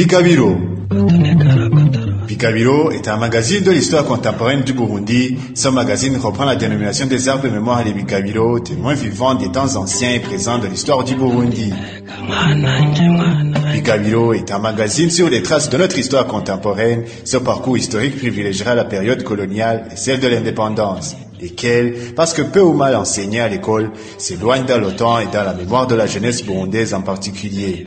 Bikabiro. Est un magazine de l'histoire contemporaine du Burundi. Ce magazine reprend la dénomination des arbres de mémoire des Bikabiro, témoins vivants des temps anciens et présents de l'histoire du Burundi. Bikabiro est un magazine sur les traces de notre histoire contemporaine. Ce parcours historique privilégiera la période coloniale et celle de l'indépendance, lesquelles, parce que peu ou mal enseignées à l'école, s'éloignent dans le temps et dans la mémoire de la jeunesse burundaise en particulier.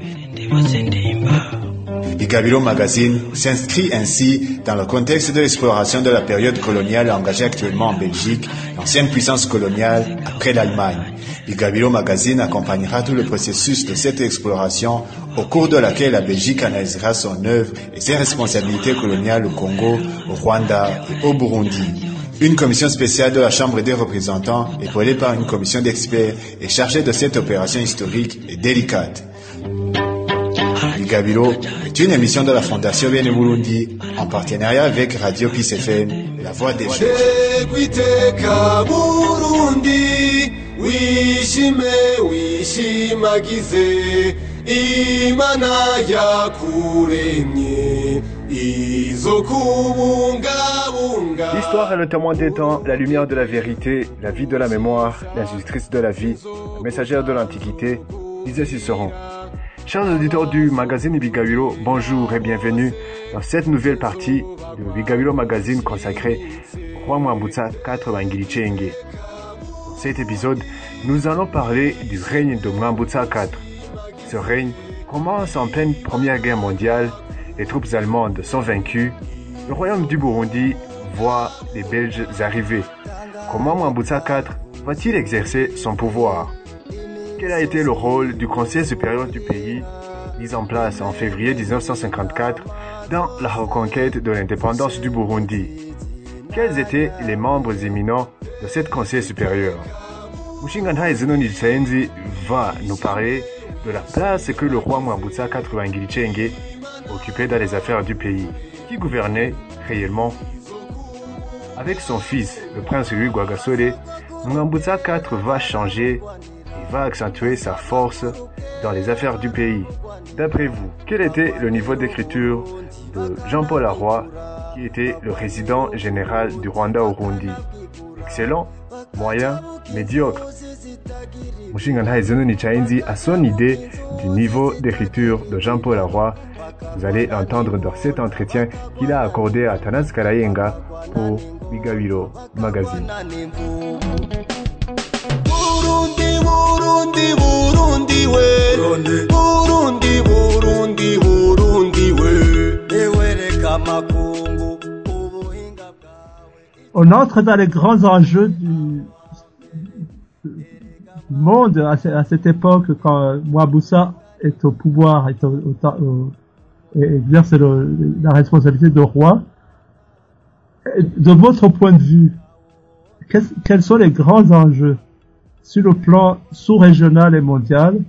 Bikabiro Magazine s'inscrit ainsi dans le contexte de l'exploration de la période coloniale engagée actuellement en Belgique, l'ancienne puissance coloniale après l'Allemagne. Bikabiro Magazine accompagnera tout le processus de cette exploration au cours de laquelle la Belgique analysera son œuvre et ses responsabilités coloniales au Congo, au Rwanda et au Burundi. Une commission spéciale de la Chambre des représentants, épaulée par une commission d'experts, est chargée de cette opération historique et délicate. Bikabiro est une émission de la Fondation Bene Burundi en partenariat avec Radio Peace FM, la voix des jeunes. imana yakuremye L'histoire est le témoin des temps, la lumière de la vérité, la vie de la mémoire, l'institutrice de la vie, la messagère de l'Antiquité, disait Cicéron. Chers auditeurs du magazine Bigabilo, bonjour et bienvenue dans cette nouvelle partie du Bigabilo Magazine consacrée au roi Mwambutsa 4 Bangilichenge. Dans cet épisode, nous allons parler du règne de Mwambutsa IV. Ce règne commence en pleine Première Guerre mondiale, les troupes allemandes sont vaincues, le royaume du Burundi voit les Belges arriver. Comment Mwambutsa IV va-t-il exercer son pouvoir? Quel a été le rôle du Conseil supérieur du pays, mis en place en février 1954 dans la reconquête de l'indépendance du Burundi? Quels étaient les membres éminents de cette Conseil supérieur? Mushingantahe Tsenzi va nous parler de la place que le roi Mwambutsa Chenge occupait dans les affaires du pays, qui gouvernait réellement. Avec son fils, le prince Louis Guagasore, Mwambutsa IV va changer va accentuer sa force dans les affaires du pays. D'après vous, quel était le niveau d'écriture de Jean-Paul Arroy, qui était le résident général du Rwanda au Burundi Excellent, moyen, médiocre. Mushingantahe Zenoni Chainzi a son idée du niveau d'écriture de Jean-Paul Arroy. Vous allez entendre dans cet entretien qu'il a accordé à Tanas Karayenga pour Bigabiro Magazine. Burundi burundi burundi we. Burundi. Burundi burundi we. Ewereka makungu ubuhinga bwawe on entre dans les grands enjeux du, monde à, ce- à cette époque quand Mwabusa est au pouvoir, est au, au- au- et exerce le- la responsabilité de roi. De votre point de vue, qu'est-ce- quels sont les grands enjeux sur le plan sous-régional et mondial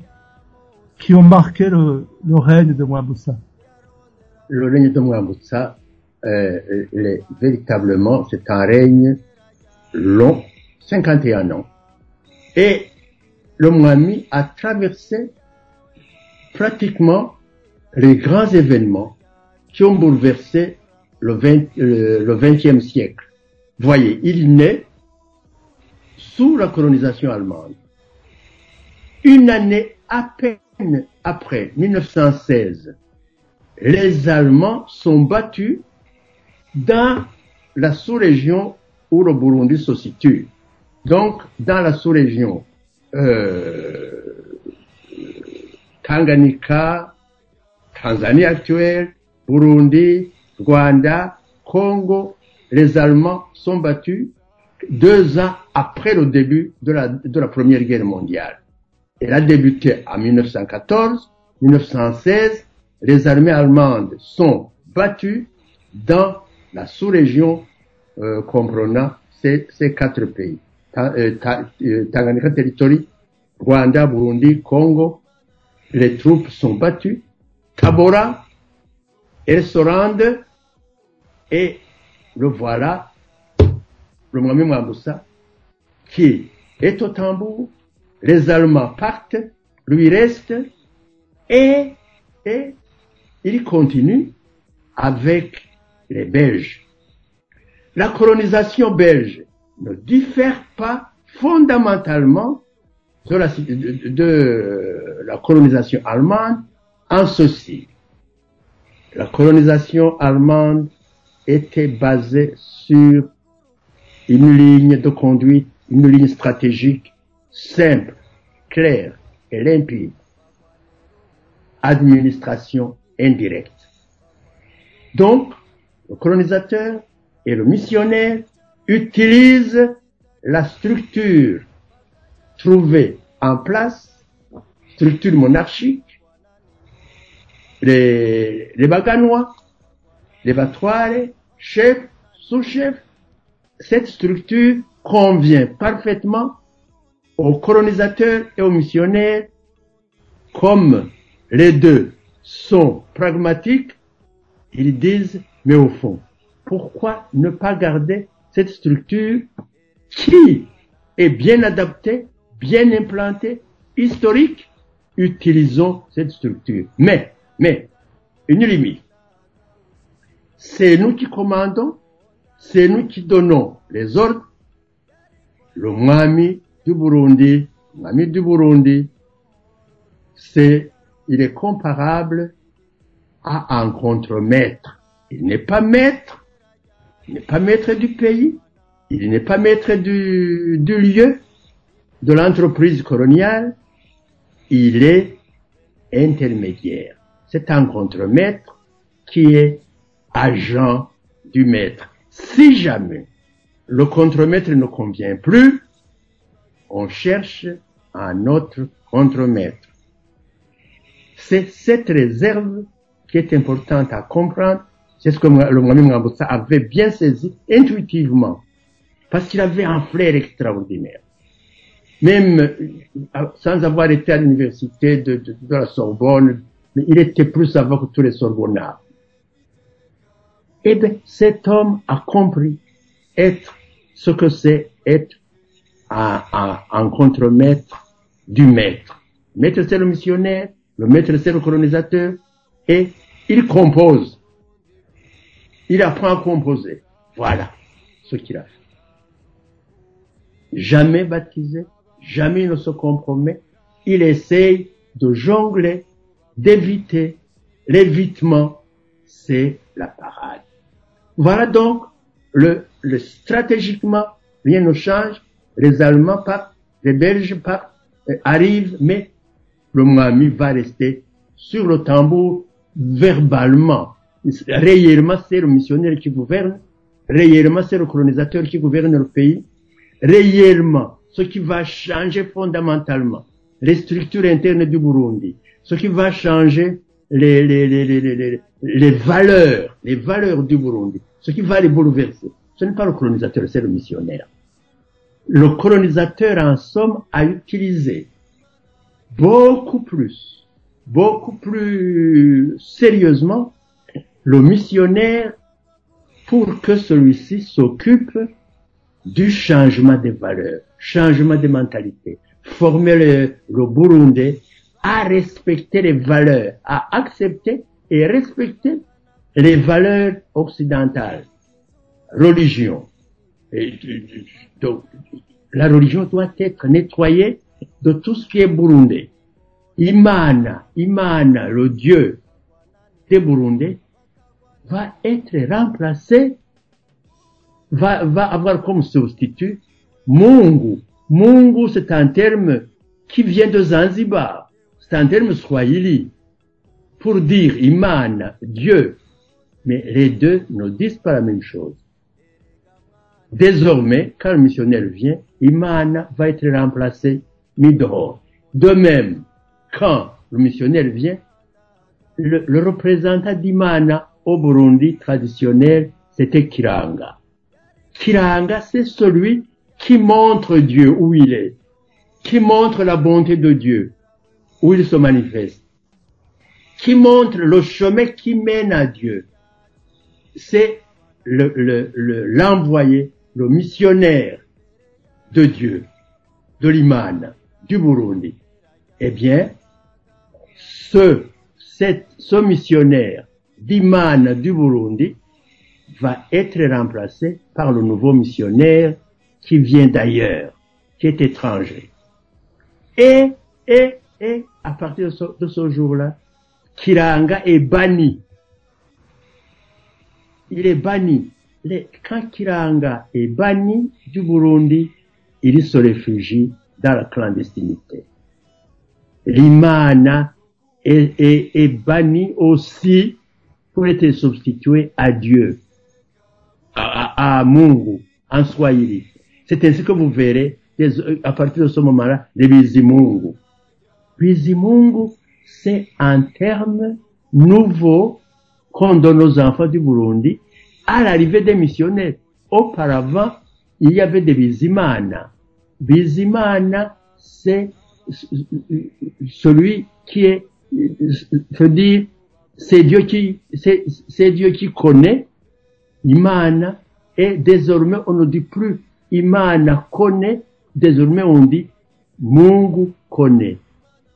qui ont marqué le, le règne de Mwabusa le règne de Mwambutsa, euh, euh, véritablement, c'est un règne long, 51 ans. Et le Mwami a traversé pratiquement les grands événements qui ont bouleversé le, 20, euh, le 20e siècle. Voyez, il naît sous la colonisation allemande. Une année à peine après, 1916, les Allemands sont battus dans la sous-région où le Burundi se situe. Donc, dans la sous-région euh, Tanganyika, Tanzanie actuelle, Burundi, Rwanda, Congo, les Allemands sont battus deux ans après le début de la, de la Première Guerre mondiale. Elle a débuté en 1914, 1916, les armées allemandes sont battues dans la sous-région euh, comprenant ces, ces quatre pays. Euh, euh, Tanganyika Territory, Rwanda, Burundi, Congo. Les troupes sont battues. Tabora, elles se rendent et le voilà, le Mwami Mwambutsa, qui est au tambour. Les Allemands partent, lui reste et, et il continue avec les Belges. La colonisation belge ne diffère pas fondamentalement de la colonisation allemande en ceci. La colonisation allemande était basée sur une ligne de conduite, une ligne stratégique simple, claire et limpide. Administration indirecte. Donc, le colonisateur et le missionnaire utilisent la structure trouvée en place, structure monarchique, les, les baganois, les batoires, chefs, sous-chefs. Cette structure convient parfaitement aux colonisateurs et aux missionnaires comme les deux sont pragmatiques, ils disent, mais au fond, pourquoi ne pas garder cette structure qui est bien adaptée, bien implantée, historique? Utilisons cette structure. Mais, mais, une limite. C'est nous qui commandons, c'est nous qui donnons les ordres. Le Mwami du Burundi, Mwami du Burundi, c'est, il est comparable à un contre-maître. Il n'est pas maître, il n'est pas maître du pays, il n'est pas maître du, du lieu, de l'entreprise coloniale, il est intermédiaire. C'est un contre-maître qui est agent du maître. Si jamais le contre-maître ne convient plus, on cherche un autre contre-maître. C'est cette réserve qui est importante à comprendre. C'est ce que le Mwami Mwambutsa avait bien saisi intuitivement. Parce qu'il avait un flair extraordinaire. Même euh, sans avoir été à l'université de, la Sorbonne, il était plus savant que tous les Sorbonnards. Eh bien, cet homme a compris être ce que c'est être un, un, un contre-maître du maître. Maître, c'est le missionnaire, le maître, c'est le colonisateur, et il compose. Il apprend à composer. Voilà ce qu'il a fait. Jamais baptisé, jamais il ne se compromet. Il essaye de jongler, d'éviter. L'évitement, c'est la parade. Voilà donc le, le stratégiquement, rien ne change. Les Allemands partent, les Belges partent, euh, arrivent, mais le Mwami va rester sur le tambour verbalement. Réellement, c'est le missionnaire qui gouverne. Réellement, c'est le colonisateur qui gouverne le pays. Réellement, ce qui va changer fondamentalement les structures internes du Burundi, ce qui va changer les, les, les, les, valeurs, les valeurs du Burundi, ce qui va les bouleverser. Ce n'est pas le colonisateur, c'est le missionnaire. Le colonisateur, en somme, a utilisé beaucoup plus, beaucoup plus sérieusement le missionnaire pour que celui-ci s'occupe du changement des valeurs, changement des mentalités, former le, le Burundais à respecter les valeurs, à accepter et respecter les valeurs occidentales, religion. Et, donc, la religion doit être nettoyée de tout ce qui est burundais. Imana, Imana, le dieu des Burundais, va être remplacé, va, va avoir comme substitut Mungu. Mungu, c'est un terme qui vient de Zanzibar. C'est un pour dire Imana, Dieu. Mais les deux ne disent pas la même chose. Désormais, quand le missionnaire vient, Imana va être remplacé Midor. De même, quand le missionnaire vient, le, le représentant d'Imana au Burundi traditionnel, c'était Kiranga. Kiranga, c'est celui qui montre Dieu où il est, qui montre la bonté de Dieu, où il se manifeste, qui montre le chemin qui mène à Dieu. C'est l'envoyé, le, missionnaire de Dieu, de l'Iman, du Burundi. Eh bien, ce, ce missionnaire d'Imana du Burundi va être remplacé par le nouveau missionnaire qui vient d'ailleurs, qui est étranger. Et, et, et, à partir de ce, jour-là, Kiranga est banni. Il est banni. Quand Kiranga est banni du Burundi, il se réfugie dans la clandestinité. L'Imana est, banni aussi pour être substitué à Dieu, à, à, Mungu, en Swahili. C'est ainsi que vous verrez, à partir de ce moment-là, les Bizimungu. Bizimungu, c'est un terme nouveau qu'on donne aux enfants du Burundi à l'arrivée des missionnaires. Auparavant, il y avait des Bizimana. Bizimana, c'est celui qui est, je dire, c'est Dieu qui, c'est Dieu qui connaît. Imana, et désormais on ne dit plus Imana connaît, désormais on dit Mungu connaît.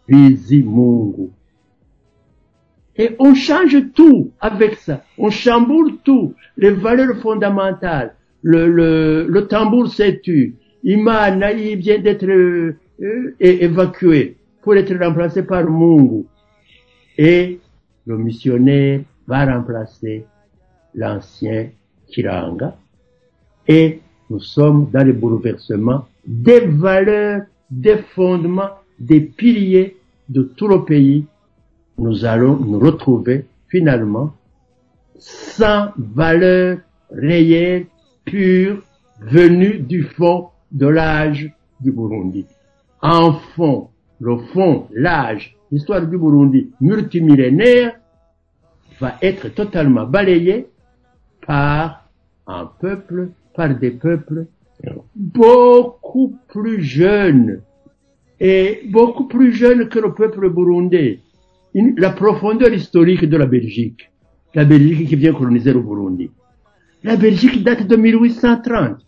Bizi Mungu. Et on change tout avec ça. On chamboule tout. Les valeurs fondamentales. Le, le, le tambour s'est tu. Imana, il vient d'être euh, évacué pour être remplacé par Mungu. Et le missionnaire va remplacer l'ancien Kiranga. Et nous sommes dans le bouleversement des valeurs, des fondements, des piliers de tout le pays. Nous allons nous retrouver finalement sans valeur réelle, pure, venue du fond de l'âge du Burundi. En fond, le fond, l'âge, l'histoire du Burundi multimillénaire va être totalement balayé par un peuple, par des peuples beaucoup plus jeunes et beaucoup plus jeunes que le peuple burundais. La profondeur historique de la Belgique, la Belgique qui vient coloniser le Burundi. La Belgique date de 1830.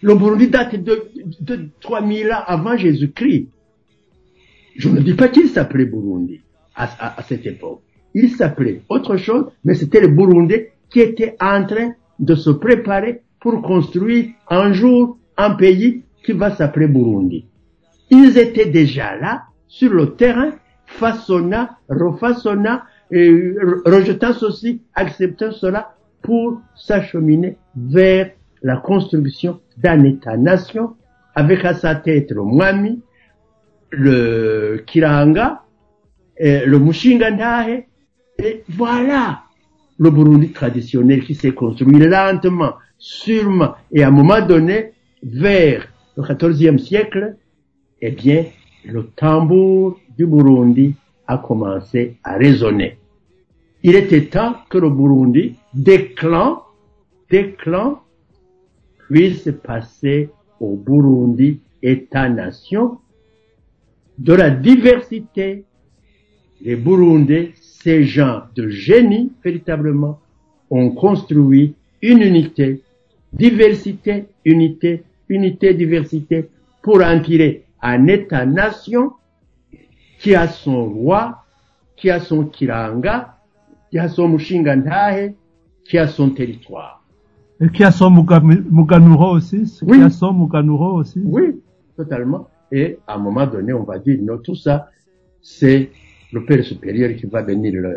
Le Burundi date de, de 3000 ans avant Jésus-Christ. Je ne dis pas qu'il s'appelait Burundi à, cette époque. Il s'appelait autre chose, mais c'était le Burundais qui était en train de se préparer pour construire un jour un pays qui va s'appeler Burundi. Ils étaient déjà là, sur le terrain, façonnant, refaçonnant, re- rejetant ceci, acceptant cela, pour s'acheminer vers la construction d'un État-nation, avec à sa tête le Mwami, le Kiranga, le Mushingandahe, et voilà le Burundi traditionnel qui s'est construit lentement, sûrement, et à un moment donné, vers le XIVe siècle, eh bien, le tambour du Burundi a commencé à résonner. Il était temps que le Burundi, des clans, des clans, puisse passer au Burundi État-nation de la diversité. Les Burundais, ces gens de génie, véritablement, ont construit une unité, diversité, unité, unité, diversité, pour en tirer un État-nation qui a son roi, qui a son kiranga, qui a son mushingantahe, qui a son territoire. Et qui a son Muga- Muganuro aussi. Oui. Qui a son Muganuro aussi. Oui, totalement. Et à un moment donné, on va dire, non, tout ça, c'est le Père supérieur qui va venir le,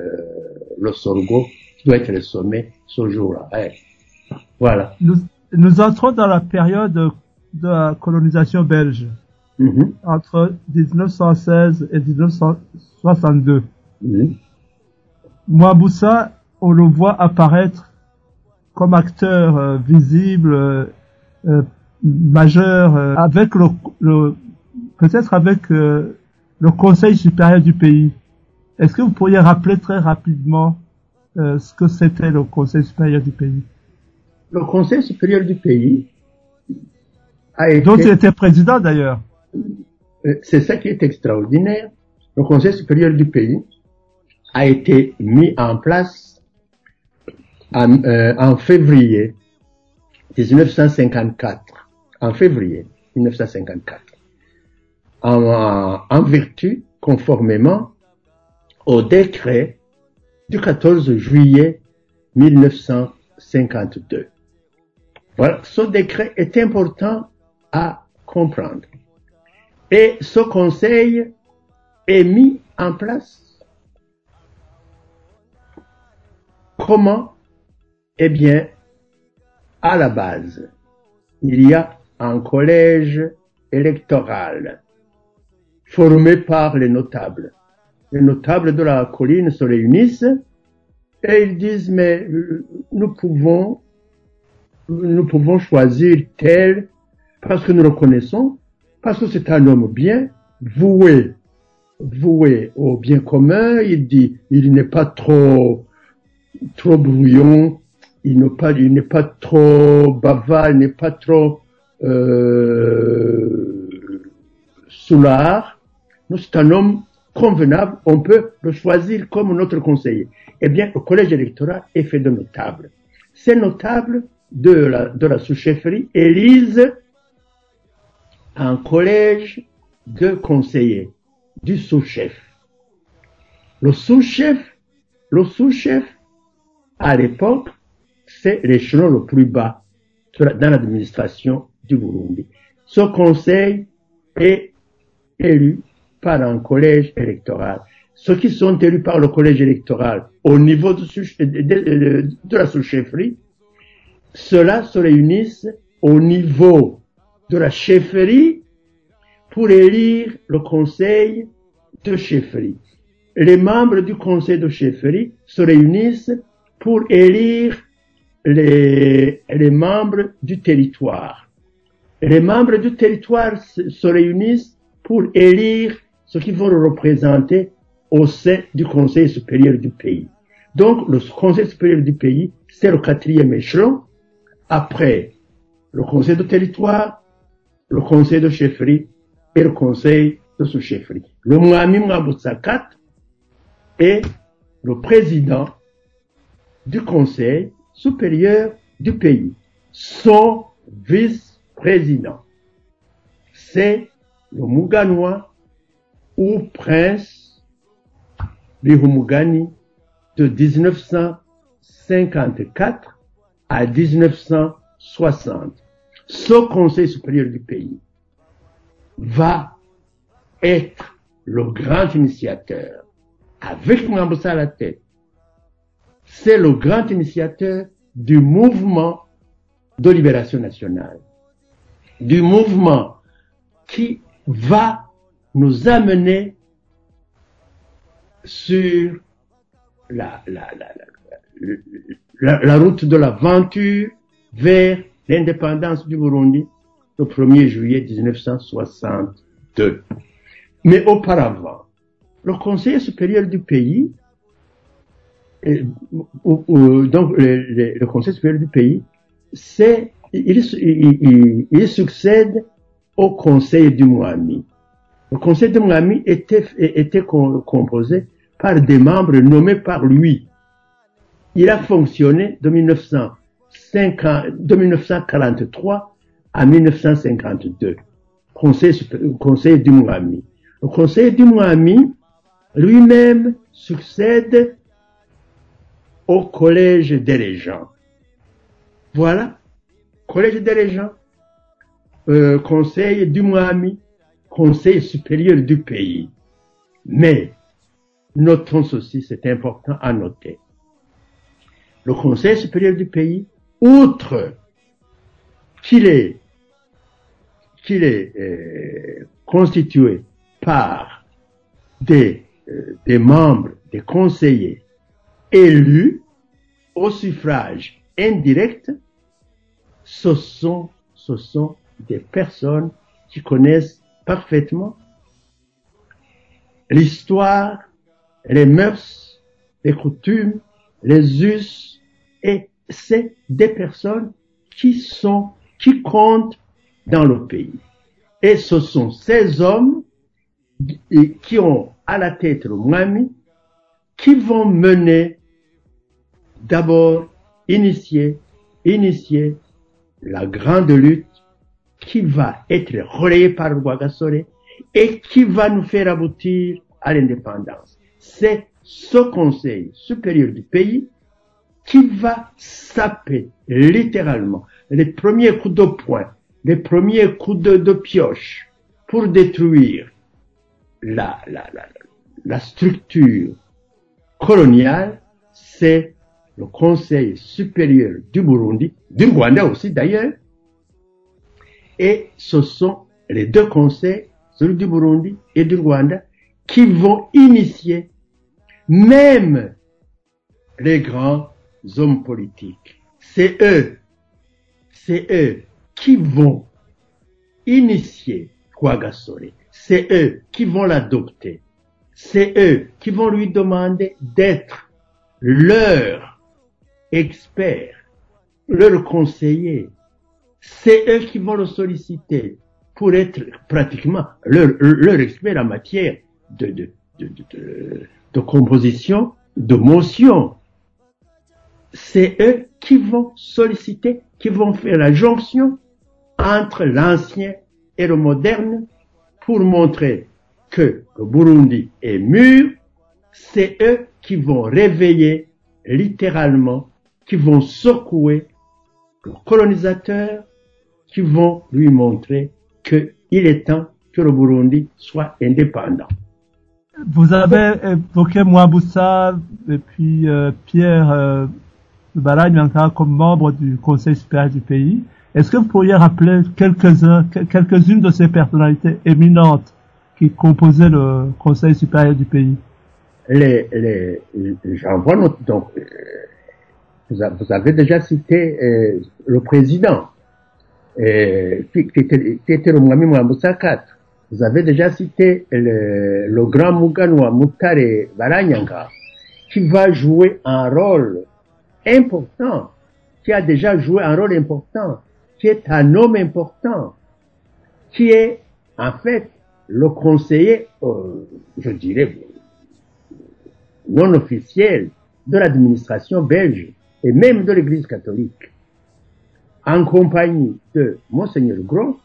le sorgho, qui doit être le sommet ce jour-là. Voilà. Nous, nous entrons dans la période de la colonisation belge, Mhm. entre 1916 et 1962. Mhm. Mouaboussa, on le voit apparaître comme acteur euh, visible, euh, euh, majeur, avec le, le- peut-être avec le Conseil supérieur du pays. Est-ce que vous pourriez rappeler très rapidement ce que c'était le Conseil supérieur du pays? Le Conseil supérieur du pays a été... Dont il était président d'ailleurs. Euh, c'est ça qui est extraordinaire. Le Conseil supérieur du pays a été mis en place en, euh, février 1954. En février 1954. En, en vertu, conformément au décret du 14 juillet 1952. Voilà, ce décret est important à comprendre. Et ce conseil est mis en place. Comment? Eh bien, à la base, il y a un collège électoral formé par les notables. Les notables de la colline se réunissent et ils disent, mais euh, nous pouvons, nous pouvons choisir tel parce que nous le connaissons, parce que c'est un homme bien, voué, voué au bien commun. Il dit, il n'est pas trop, trop brouillon, il n'est pas, il n'est pas trop bavard, il n'est pas trop euh, soulard. C'est un homme convenable, on peut le choisir comme notre conseiller. Eh bien, le collège électoral est fait de notables. Ces notables de la, de la sous-chefferie élisent un collège de conseillers du sous-chef. Le sous-chef, le sous-chef, à l'époque, c'est l'échelon le plus bas dans l'administration du Burundi. Ce conseil est élu par un collège électoral. Ceux qui sont élus par le collège électoral au niveau de, la sous-chefferie, ceux-là se réunissent au niveau de la chefferie pour élire le conseil de chefferie. Les membres du conseil de chefferie se réunissent pour élire les, les membres du territoire. Les membres du territoire se, se réunissent pour élire ceux qui vont représenter au sein du conseil supérieur du pays. Donc, le conseil supérieur du pays, c'est le quatrième échelon. Après le conseil de territoire, le conseil de chefferie et le conseil de sous-chefferie. Le Mwami Mwambutsakat est le président du conseil supérieur du pays. Son vice-président, c'est le Muganois ou prince Bihumugani de 1954 à 1960. Ce conseil supérieur du pays va être le grand initiateur avec Mwambutsa à la tête. C'est le grand initiateur du mouvement de libération nationale, du mouvement qui va nous amener sur la, la, la, la, la route de l'aventure vers l'indépendance du Burundi le 1er juillet 1962. Mais auparavant, le Conseil supérieur du pays, ou, donc le, Conseil supérieur du pays, c'est il, succède au Conseil du Moami. Le Conseil du Moami était, composé par des membres nommés par lui. Il a fonctionné de, 1950, de 1943 à 1952. Conseil, du Moami. Le Conseil du Moami lui-même succède au Collège des Régents. Voilà. Collège des Régents. Euh, conseil du Moami. Conseil supérieur du pays. Mais, notons ceci, c'est important à noter. Le Conseil supérieur du pays, outre qu'il est, qu'il est euh, constitué par des, euh, des membres, des conseillers élus au suffrage indirect, ce sont, ce sont des personnes qui connaissent parfaitement l'histoire, les mœurs, les coutumes, les us, et c'est des personnes qui sont, qui comptent dans le pays. Et ce sont ces hommes qui ont à la tête le Mwami, qui vont mener d'abord, initier, initier la grande lutte qui va être relayée par le Ouagasore et qui va nous faire aboutir à l'indépendance. C'est ce conseil supérieur du pays qui va saper littéralement les premiers coups de poing, les premiers coups de, pioche pour détruire la, la, la, la structure coloniale, c'est le Conseil supérieur du Burundi, du Rwanda aussi d'ailleurs, et ce sont les deux conseils, celui du Burundi et du Rwanda, qui vont initier même les grands hommes politiques. C'est eux, c'est eux qui vont initier Kwagasore. C'est eux qui vont l'adopter. C'est eux qui vont lui demander d'être leur expert, leur conseiller. C'est eux qui vont le solliciter pour être pratiquement leur, expert en matière de, de composition, de motion. C'est eux qui vont solliciter, qui vont faire la jonction entre l'ancien et le moderne pour montrer que le Burundi est mûr. C'est eux qui vont réveiller littéralement, qui vont secouer le colonisateur, qui vont lui montrer qu'il est temps que le Burundi soit indépendant. Vous avez évoqué Mouaboussa et puis euh, Pierre euh, Baranyanka comme membre du Conseil supérieur du pays. Est-ce que vous pourriez rappeler quelques-unes de ces personnalités éminentes qui composaient le Conseil supérieur du pays? Les, les, j'en vois donc, vous, avez déjà cité le président, qui, était, le Mwami. Vous avez déjà cité le, grand Muganwa Mutare Baranyanga, qui va jouer un rôle important, qui a déjà joué un rôle important, qui est un homme important, qui est en fait le conseiller, euh, je dirais, non officiel de l'administration belge et même de l'Église catholique, en compagnie de Monseigneur Gros,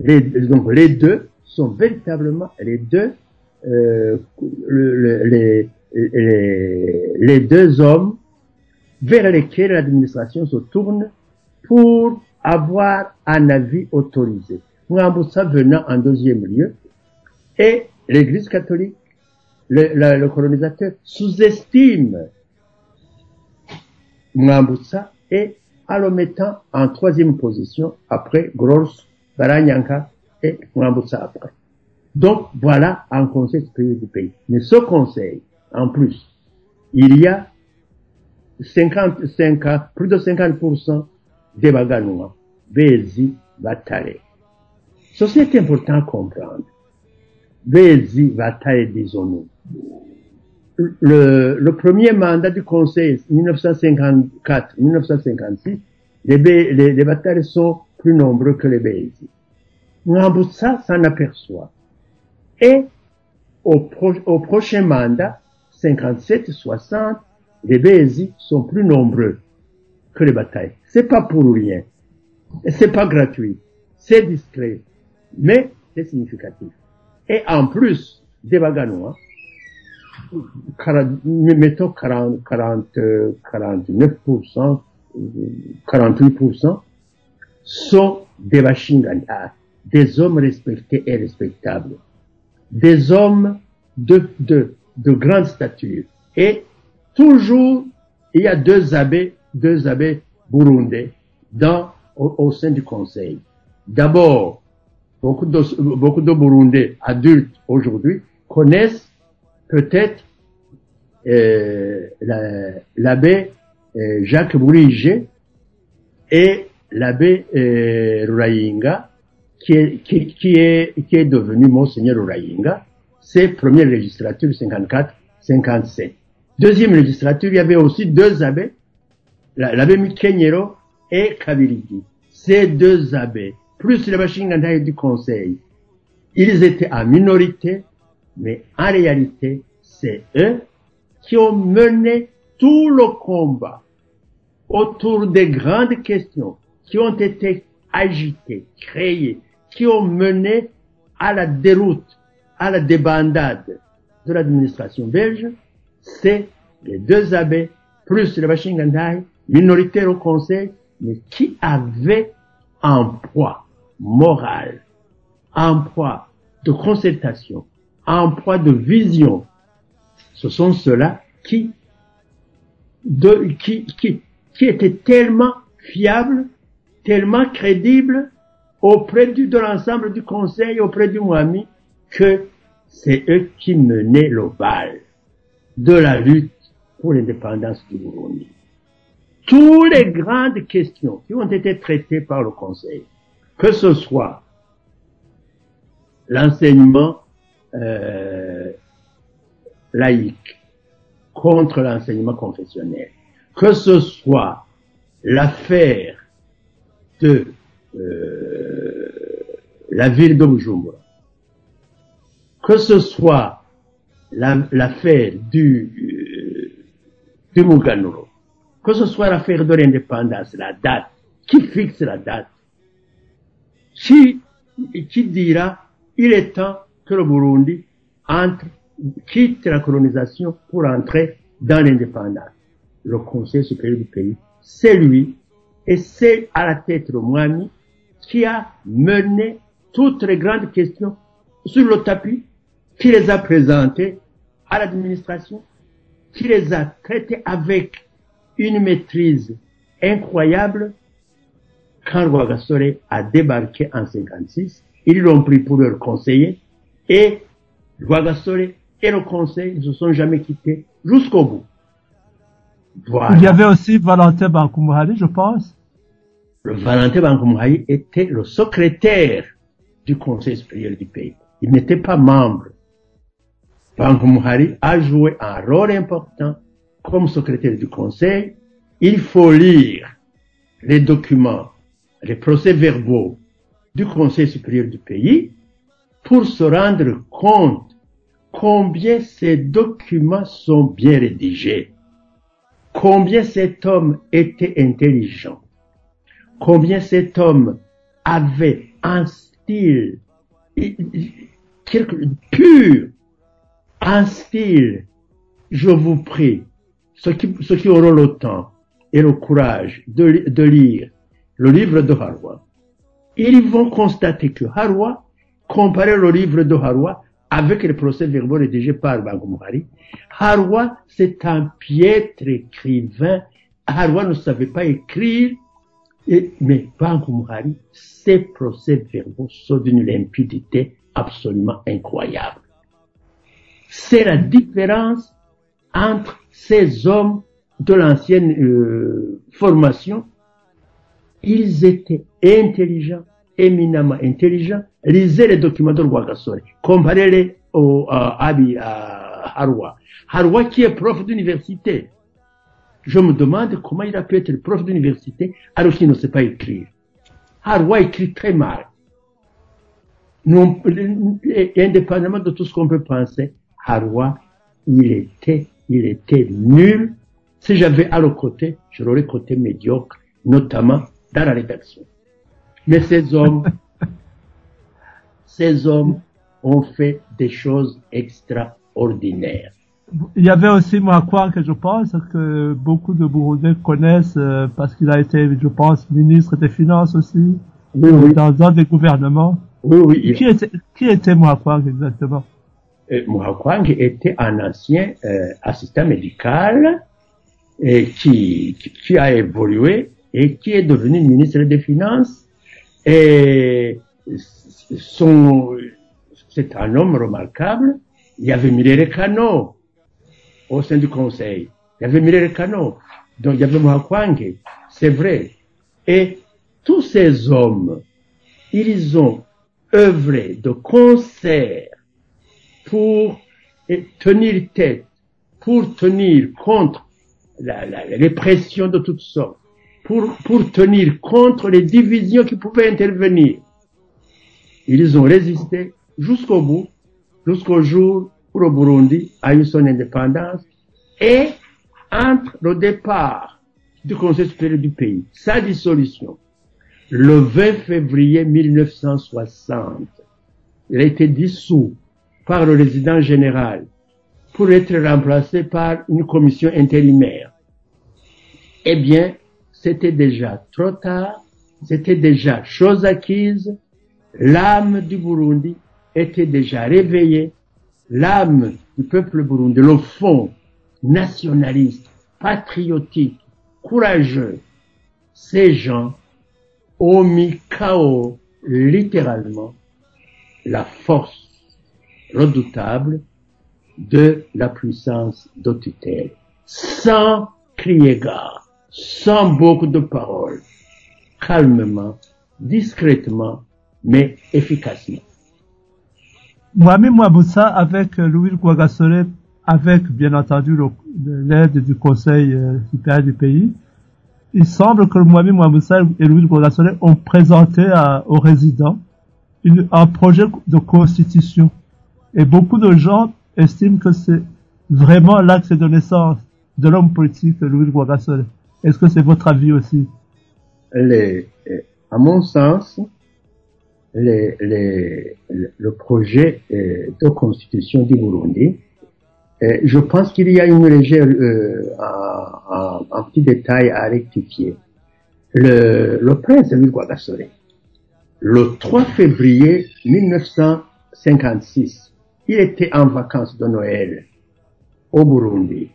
les, donc les deux sont véritablement les deux, euh, le- le- les, les, les deux hommes vers lesquels l'administration se tourne pour avoir un avis autorisé. Mwambutsa venant en deuxième lieu, et l'Église catholique, le, colonisateur, sous-estime Mwambutsa et en le mettant en troisième position après Gross, Baranyanka et Mwambutsa après. Donc voilà un conseil supérieur du pays. Mais ce conseil, en plus, il y a 55, plus de 50% des Baganouas, Bezi, Batare. Ceci est important à comprendre. Bezi, Batare, disons-nous. Le, le premier mandat du Conseil, 1954-1956, les, les, les sont plus nombreux que les Bezi. Mwambutsa s'en aperçoit. Et au, pro- au prochain mandat, 57-60, les Bézis sont plus nombreux que les batailles. C'est pas pour rien. Et c'est pas gratuit. C'est discret. Mais c'est significatif. Et en plus des Baganois, 40 mettons 40, 40, euh, 49%, euh, 48% sont des Bashingana, des hommes respectés et respectables des hommes de, de, de grande stature. Et toujours, il y a deux abbés, deux abbés burundais dans, au, sein du conseil. D'abord, beaucoup de, beaucoup de Burundais adultes aujourd'hui connaissent peut-être euh, la- l'abbé euh, Jacques Bourige et l'abbé euh, qui est, qui, est, qui est devenu Monseigneur Rurayinga, c'est première législature 54-57. Deuxième législature, il y avait aussi deux abbés, la- l'abbé Mikenyero et Kabiligi. Ces deux abbés, plus les Bashinganaï du conseil, ils étaient en minorité, mais en réalité, c'est eux qui ont mené tout le combat autour des grandes questions qui ont été agitées, créées, qui ont mené à la déroute, à la débandade de l'administration belge c'est les deux abbés, plus les Bashingantai, minoritaires au conseil, mais qui avaient un poids moral, un poids de concertation, un poids de vision. Ce sont ceux-là qui, étaient tellement fiables, tellement crédibles auprès du, de l'ensemble du conseil, auprès du Moami, que c'est eux qui menaient le bal de la lutte pour l'indépendance du Burundi. Toutes les grandes questions qui ont été traitées par le conseil, que ce soit l'enseignement euh, laïque contre l'enseignement confessionnel, que ce soit l'affaire de euh, la ville de Bujumbura, que ce soit l'affaire du, euh, du Muganuro, que ce soit l'affaire de l'indépendance, la date, qui fixe la date, qui, qui dira il est temps que le Burundi entre, quitte la colonisation pour entrer dans l'indépendance. Le Conseil supérieur du pays, c'est lui et c'est à la tête de Moami qui a mené toutes les grandes questions sur le tapis, qui les a présentées à l'administration, qui les a traitées avec une maîtrise incroyable. Quand Rwagasore a débarqué en 56, ils l'ont pris pour leur conseiller et Rwagasore et le conseil ne se sont jamais quittés jusqu'au bout. Voilà. Il y avait aussi Valentin Bankumuhari, je pense. Le Valentin Bankumuhari était le secrétaire du conseil supérieur du pays. Il n'était pas membre. Bankumuhari a joué un rôle important comme secrétaire du conseil. Il faut lire les documents, les procès-verbaux du conseil supérieur du pays pour se rendre compte combien ces documents sont bien rédigés, combien cet homme était intelligent, combien cet homme avait un style pur, style, je vous prie, ceux qui, ceux qui auront le temps et le courage de, de lire le livre de Harwa, ils vont constater que Harwa, comparé le livre de Harwa avec les procès verbaux rédigés par Bangumuhari, Harwa, c'est un piètre écrivain. Harwa ne savait pas écrire, et, mais Bangumuhari, ses procès verbaux sont d'une limpidité absolument incroyable. C'est la différence entre ces hommes de l'ancienne euh, formation. Ils étaient intelligents, éminemment intelligents. Lisez les documents de Rwagasore. Comparez-les au à Abi, à Harwa. Harwa qui est prof d'université. Je me demande comment il a pu être prof d'université alors qu'il ne sait pas écrire. Harwa écrit très mal. Indépendamment de tout ce qu'on peut penser, Il était, il était nul. Si j'avais à le côté, je l'aurais côté médiocre, notamment dans la rédaction. Mais ces hommes, ces hommes ont fait des choses extraordinaires. Il y avait aussi Mouakwa que je pense que beaucoup de Burundais connaissent euh, parce qu'il a été, je pense, ministre des Finances aussi Oui, oui. dans un des gouvernements. Oui, oui. Qui était, qui était exactement? Mouakwang était un ancien euh, assistant médical et qui, qui, a évolué et qui est devenu ministre des Finances. Et son, c'est un homme remarquable. Il y avait Mirere Kano au sein du conseil. Il y avait Mirere Kano. Donc il y avait Mouakwang. C'est vrai. Et tous ces hommes, ils ont œuvré de concert pour tenir tête, pour tenir contre les pressions de toutes sortes, pour, pour tenir contre les divisions qui pouvaient intervenir. Ils ont résisté jusqu'au bout, jusqu'au jour où le Burundi a eu son indépendance et entre le départ du Conseil supérieur du pays, sa dissolution, le 20 février 1960, il a été dissous par le résident général pour être remplacé par une commission intérimaire. Eh bien, c'était déjà trop tard, c'était déjà chose acquise, l'âme du Burundi était déjà réveillée, l'âme du peuple burundais, le fond nationaliste, patriotique, courageux, ces gens ont mis KO littéralement la force redoutable de la puissance de tutelle, sans crier gare, sans beaucoup de paroles, calmement, discrètement, mais efficacement. Mohamed Mouaboussa avec Louis Kouagasole, avec bien entendu l'aide du Conseil euh, supérieur du pays, il semble que Mohamed Mouaboussa et Louis Kouagasole ont présenté aux résidents un projet de constitution. Et beaucoup de gens estiment que c'est vraiment l'acte de naissance de l'homme politique Louis Kouagasole. Est-ce que c'est votre avis aussi? Les, à mon sens, le- projet de constitution du Burundi, je pense qu'il y a une légère, euh, un, petit détail à rectifier. Le, prince Louis Guagasore, le 3 février 1956, il était en vacances de Noël au Burundi.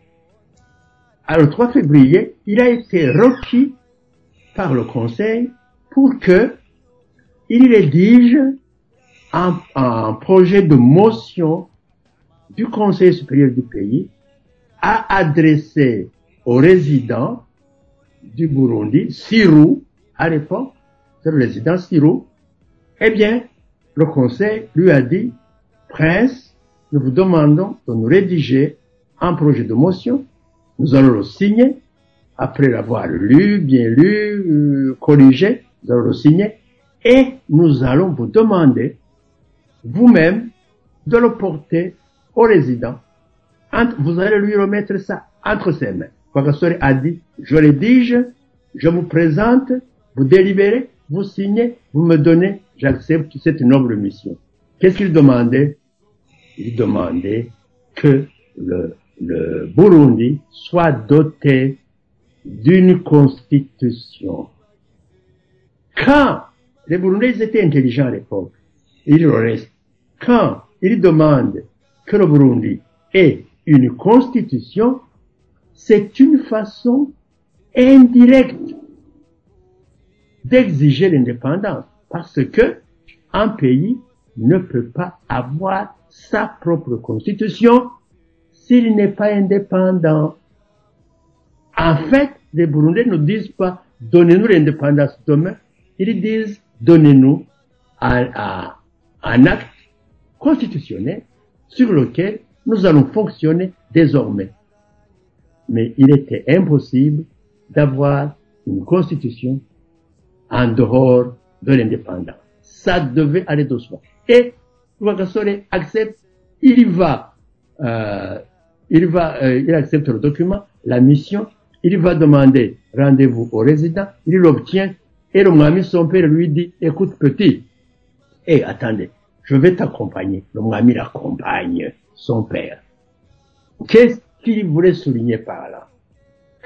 Alors, le 3 février, il a été requis par le Conseil pour que il rédige un, un projet de motion du Conseil supérieur du pays à adresser aux résidents du Burundi, Sirou, à l'époque, c'est le résident Sirou, eh bien, le Conseil lui a dit, Prince, nous vous demandons de nous rédiger un projet de motion, nous allons le signer, après l'avoir lu, bien lu, euh, corrigé, nous allons le signer, et nous allons vous demander, vous-même, de le porter au résident. Vous allez lui remettre ça entre ses mains. Kwagasore a dit, je rédige, je vous présente, vous délibérez, vous signez, vous me donnez, j'accepte cette noble mission. Qu'est-ce qu'il demandait? Il demandait que le, le Burundi soit doté d'une constitution. Quand les Burundais étaient intelligents à l'époque, ils le restent. Quand ils demandent que le Burundi ait une constitution, c'est une façon indirecte d'exiger l'indépendance. Parce que un pays ne peut pas avoir sa propre constitution s'il n'est pas indépendant. En fait, les Burundais ne disent pas donnez-nous l'indépendance demain, ils disent donnez-nous un, un- acte constitutionnel sur lequel nous allons fonctionner désormais. Mais il était impossible d'avoir une constitution en dehors de l'indépendance. Ça devait aller de soi. Et Ouagasore accepte, il va, euh, il va, euh, il accepte le document, la mission, il va demander rendez-vous au résident, il l'obtient, et le Mwami, son père, lui dit, écoute petit, et attendez, je vais t'accompagner. Le Mwami l'accompagne, son père. Qu'est-ce qu'il voulait souligner par là?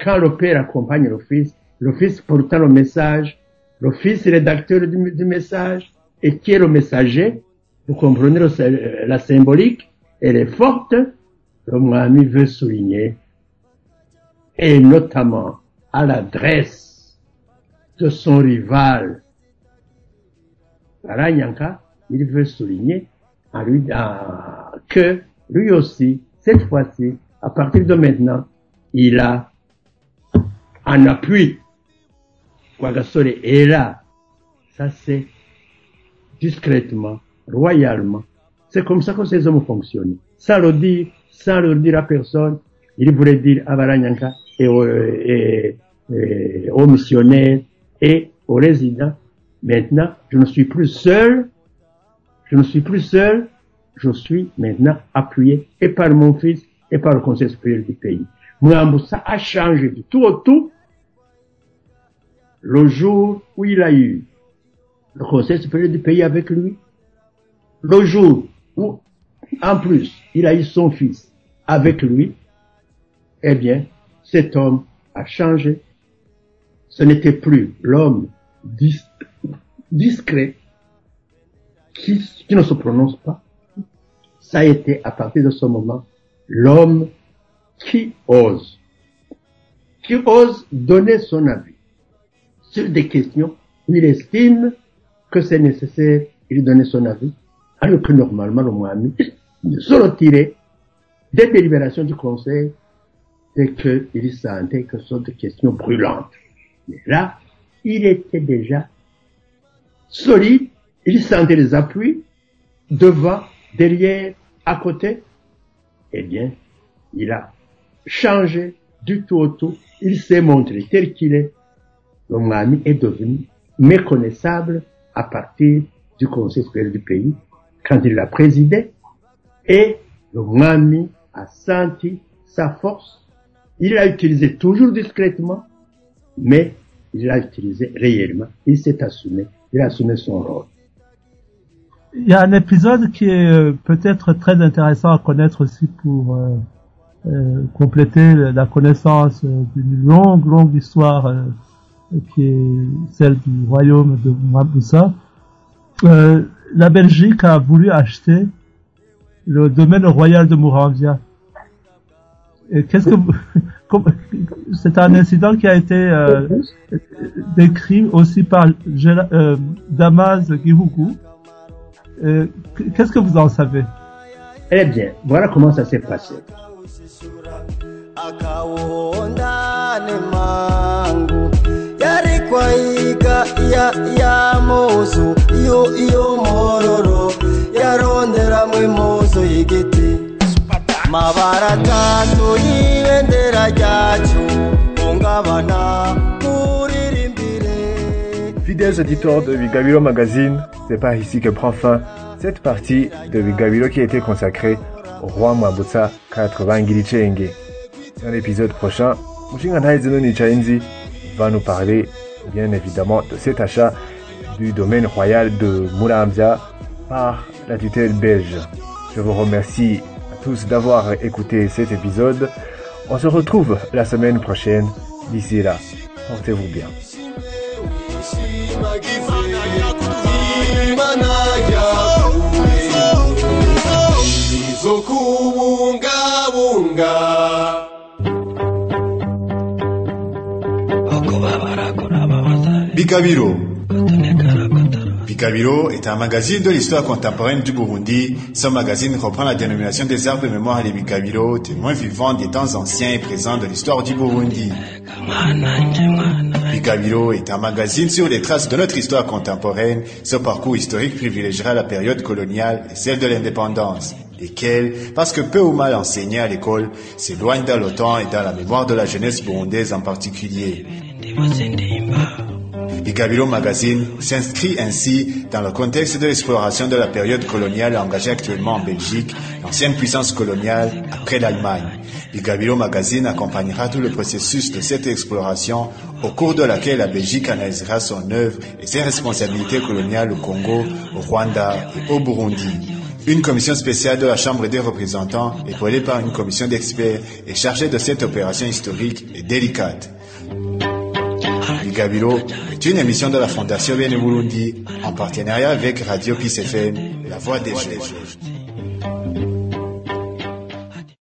Quand le père accompagne le fils, le fils portant le message, le fils rédacteur du message, et qui est le messager, vous comprenez la symbolique, elle est forte, le Mwami veut souligner, et notamment à l'adresse de son rival, Paranyanka, il veut souligner en lui, en- que lui aussi, cette fois-ci, à partir de maintenant, il a un appui. Kwagasore est là. Ça c'est discrètement, royalement. C'est comme ça que ces hommes fonctionnent. Sans le dire, sans le dire à personne, il voulait dire à Baranyanka et aux, et- et aux missionnaires et aux résidents, maintenant, je ne suis plus seul, je ne suis plus seul, je suis maintenant appuyé et par mon fils et par le conseil supérieur du pays. Mwamboussa a changé du tout au tout le jour où il a eu le conseil supérieur du pays avec lui, le jour où, en plus, il a eu son fils avec lui, eh bien, cet homme a changé. Ce n'était plus l'homme dis- discret qui, ne se prononce pas. Ça a été à partir de ce moment l'homme qui ose, qui ose donner son avis sur des questions où il estime que c'est nécessaire de donner son avis, alors que normalement le Mohamed se retirait des délibérations du conseil et qu'il sentait que ce sont des questions brûlantes. Mais là, il était déjà solide, il sentait les appuis devant, derrière, à côté. Eh bien, il a changé du tout au tout. Il s'est montré tel qu'il est. Le Mohamed est devenu méconnaissable à partir du Conseil supérieur du pays quand il l'a présidé. Et le Mohamed a senti sa force. Il l'a utilisé toujours discrètement, mais il l'a utilisé réellement. Il s'est assumé. Il a assumé son rôle. Il y a un épisode qui est euh, peut-être très intéressant à connaître aussi pour euh, euh, compléter la connaissance d'une longue, longue histoire qui est celle du royaume de Maboussa. La Belgique a voulu acheter le domaine royal de Mouranvia. Et qu'est-ce que vous- comme- c'est un incident qui a été euh, décrit aussi par Gela- euh, Damas Gihugu. Euh, Qu'est-ce que vous en savez? Eh bien, voilà comment ça s'est passé. Fidèles auditeurs de Bigabilo Magazine, c'est par ici que prend fin cette partie de Bigabilo qui a été consacrée au roi Mwambutsa Katrovangili Chenge. Dans l'épisode prochain, Mushinga Nhaizunoni Chainzi va nous parler, bien évidemment, de cet achat du domaine royal de Murambia par la tutelle belge. Je vous remercie à tous d'avoir écouté cet épisode. On se retrouve la semaine prochaine. D'ici là, portez-vous bien. Bikabiro. Est un magazine de l'histoire contemporaine du Burundi. Ce magazine reprend la dénomination des arbres de mémoire des Bikabiro, témoins vivants des temps anciens et présents de l'histoire du Burundi. Bikabiro est un magazine sur les traces de notre histoire contemporaine. Ce parcours historique privilégiera la période coloniale et celle de l'indépendance, lesquelles, parce que peu ou mal enseignées à l'école, s'éloignent dans le temps et dans la mémoire de la jeunesse burundaise en particulier. Bigabilo Magazine s'inscrit ainsi dans le contexte de l'exploration de la période coloniale engagée actuellement en Belgique, l'ancienne puissance coloniale après l'Allemagne. Bigabilo Magazine accompagnera tout le processus de cette exploration au cours de laquelle la Belgique analysera son œuvre et ses responsabilités coloniales au Congo, au Rwanda et au Burundi. Une commission spéciale de la Chambre des représentants, épaulée par une commission d'experts, est chargée de cette opération historique et délicate. Bigabilo est une émission de la Fondation Bene Burundi en partenariat avec Radio Peace FM, la voix des jeunes.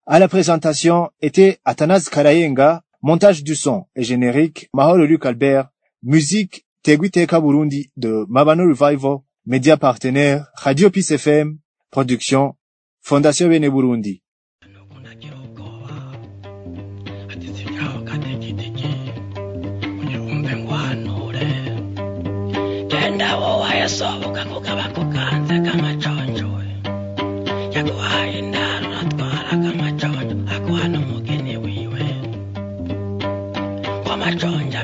À la présentation était Athanas Karayenga, montage du son et générique Maholo Luc Albert, musique Teguiteka Burundi de Mabano Revival, média partenaire Radio Peace FM, production Fondation Bene Burundi. Indabo wayasohoka kuko aba akukanze k'amaconjo yaguhaye indaro uratwara k'amaconjo akuha n'umugeni wiwe. W'amaconjo